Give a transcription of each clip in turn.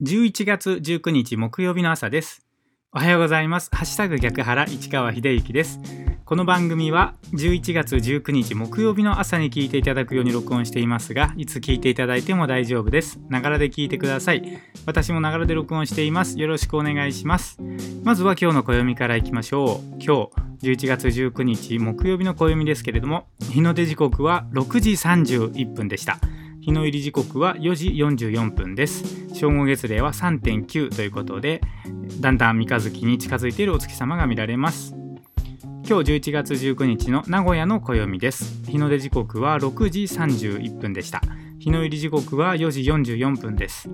11月19日木曜日の朝です。おはようございます。ハッシュタグ逆原市川秀幸です。この番組は11月19日木曜日の朝に聞いていただくように録音していますが、いつ聞いていただいても大丈夫です。ながらで聞いてください。私もながらで録音しています。よろしくお願いします。まずは今日の暦からいきましょう。今日11月19日木曜日の暦ですけれども、日の出時刻は6時31分でした。日の入り時刻は4時44分です。正午月齢は3.9ということで、だんだん三日月に近づいているお月様が見られます。今日11月19日の名古屋の暦です。日の出時刻は6時31分でした。日の入り時刻は4時44分です。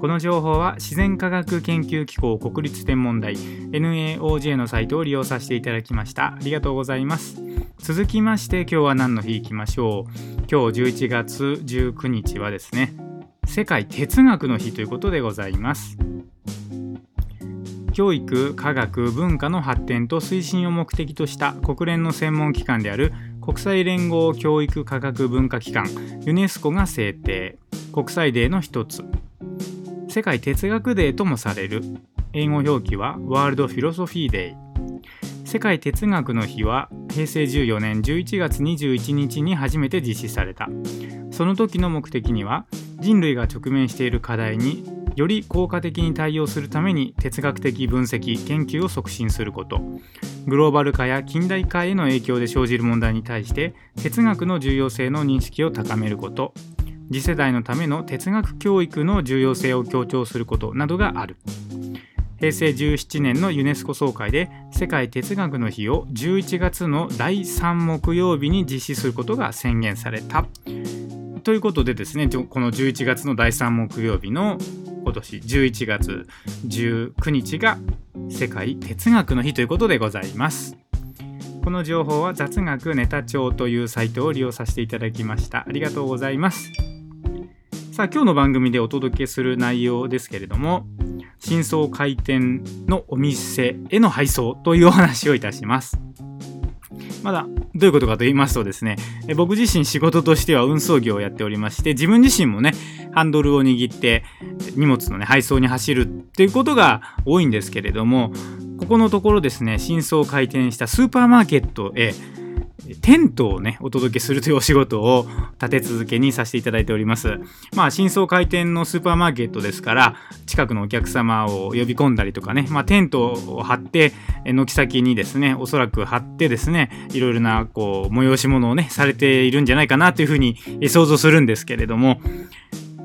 この情報は自然科学研究機構国立天文台 NAOJ のサイトを利用させていただきました。ありがとうございます。続きまして今日は何の日いきましょう。今日11月19日はですね、世界哲学の日ということでございます。教育、科学、文化の発展と推進を目的とした国連の専門機関である国際連合教育科学文化機関ユネスコが制定。国際デーの一つ。世界哲学デーともされる。英語表記はワールドフィロソフィーデイ。世界哲学の日は平成14年11月21日に初めて実施された。その時の目的には人類が直面している課題により効果的に対応するために哲学的分析研究を促進すること。グローバル化や近代化への影響で生じる問題に対して哲学の重要性の認識を高めること。次世代のための哲学教育の重要性を強調することなどがある。平成17年のユネスコ総会で世界哲学の日を11月の第3木曜日に実施することが宣言された。ということでですねこの11月の第3木曜日の今年11月19日が世界哲学の日ということでございます。この情報は雑学ネタ帳というサイトを利用させていただきました。ありがとうございます。さあ今日の番組でお届けする内容ですけれども、真相開店のお店への配送というお話をいたします。まだどういうことかと言いますとですね、僕自身仕事としては運送業をやっておりまして、自分自身もね、ハンドルを握って荷物のね、配送に走るっていうことが多いんですけれども、ここのところですね、新装開店したスーパーマーケットへ、テントをね、お届けするというお仕事を立て続けにさせていただいております。まあ、新装開店のスーパーマーケットですから、近くのお客様を呼び込んだりとかね、まあ、テントを張って、軒先にですね、おそらく張ってですね、いろいろな、こう、催し物をね、されているんじゃないかなというふうに想像するんですけれども、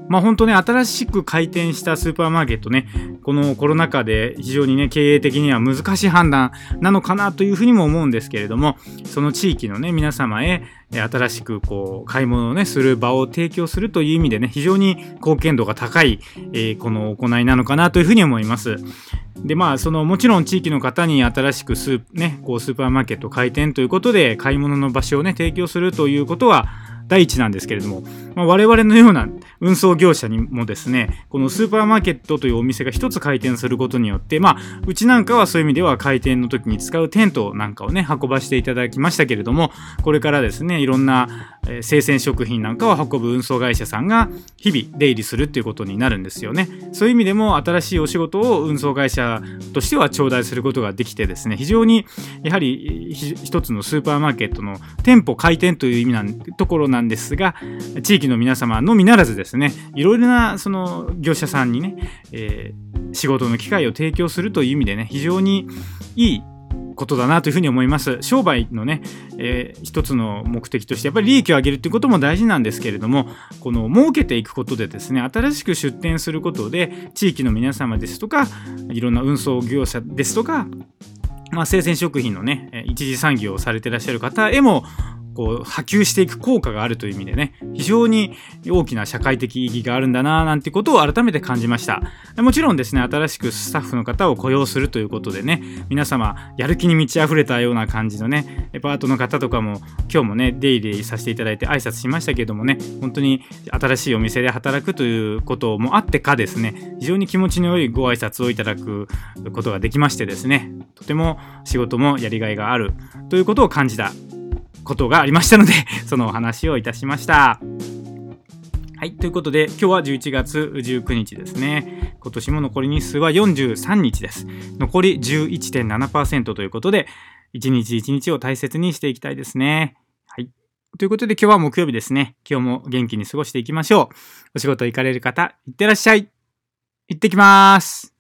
まあ本当ね、新しく開店したスーパーマーケットね、このコロナ禍で非常にね、経営的には難しい判断なのかなというふうにも思うんですけれども、その地域のね、皆様へ新しくこう、買い物をね、する場を提供するという意味でね、非常に貢献度が高い、えー、この行いなのかなというふうに思います。でまあそのもちろん地域の方に新しくスー,、ね、こうスーパーマーケット開店ということで買い物の場所をね提供するということは第一なんですけれども、まあ、我々のような運送業者にもですね、このスーパーマーケットというお店が一つ開店することによって、まあ、うちなんかはそういう意味では開店の時に使うテントなんかをね、運ばせていただきましたけれども、これからですね、いろんな、え、生鮮食品なんかを運ぶ運送会社さんが日々出入りするっていうことになるんですよね。そういう意味でも新しいお仕事を運送会社としては頂戴することができてですね、非常にやはり一つのスーパーマーケットの店舗開店という意味なところなんですが、地域域の皆様のみならずですね、いろいろなその業者さんにね、えー、仕事の機会を提供するという意味でね、非常にいいことだなというふうに思います。商売のね、えー、一つの目的としてやっぱり利益を上げるということも大事なんですけれども、この儲けていくことでですね、新しく出店することで地域の皆様ですとか、いろんな運送業者ですとか、まあ、生鮮食品のね、一次産業をされてらっしゃる方へも、こう波及していく効果があるという意味でね非常に大きな社会的意義があるんだななんてことを改めて感じました。もちろんですね新しくスタッフの方を雇用するということでね皆様やる気に満ち溢れたような感じのねデパートの方とかも今日もね出入りさせていただいて挨拶しましたけどもね本当に新しいお店で働くということもあってかですね非常に気持ちの良いご挨拶をいただくことができましてですねとても仕事もやりがいがあるということを感じた。ことがありましたので、そのお話をいたしました。はい。ということで、今日は11月19日ですね。今年も残り日数は43日です。残り11.7%ということで、一日一日を大切にしていきたいですね。はい。ということで今日は木曜日ですね。今日も元気に過ごしていきましょう。お仕事行かれる方、いってらっしゃい。行ってきます。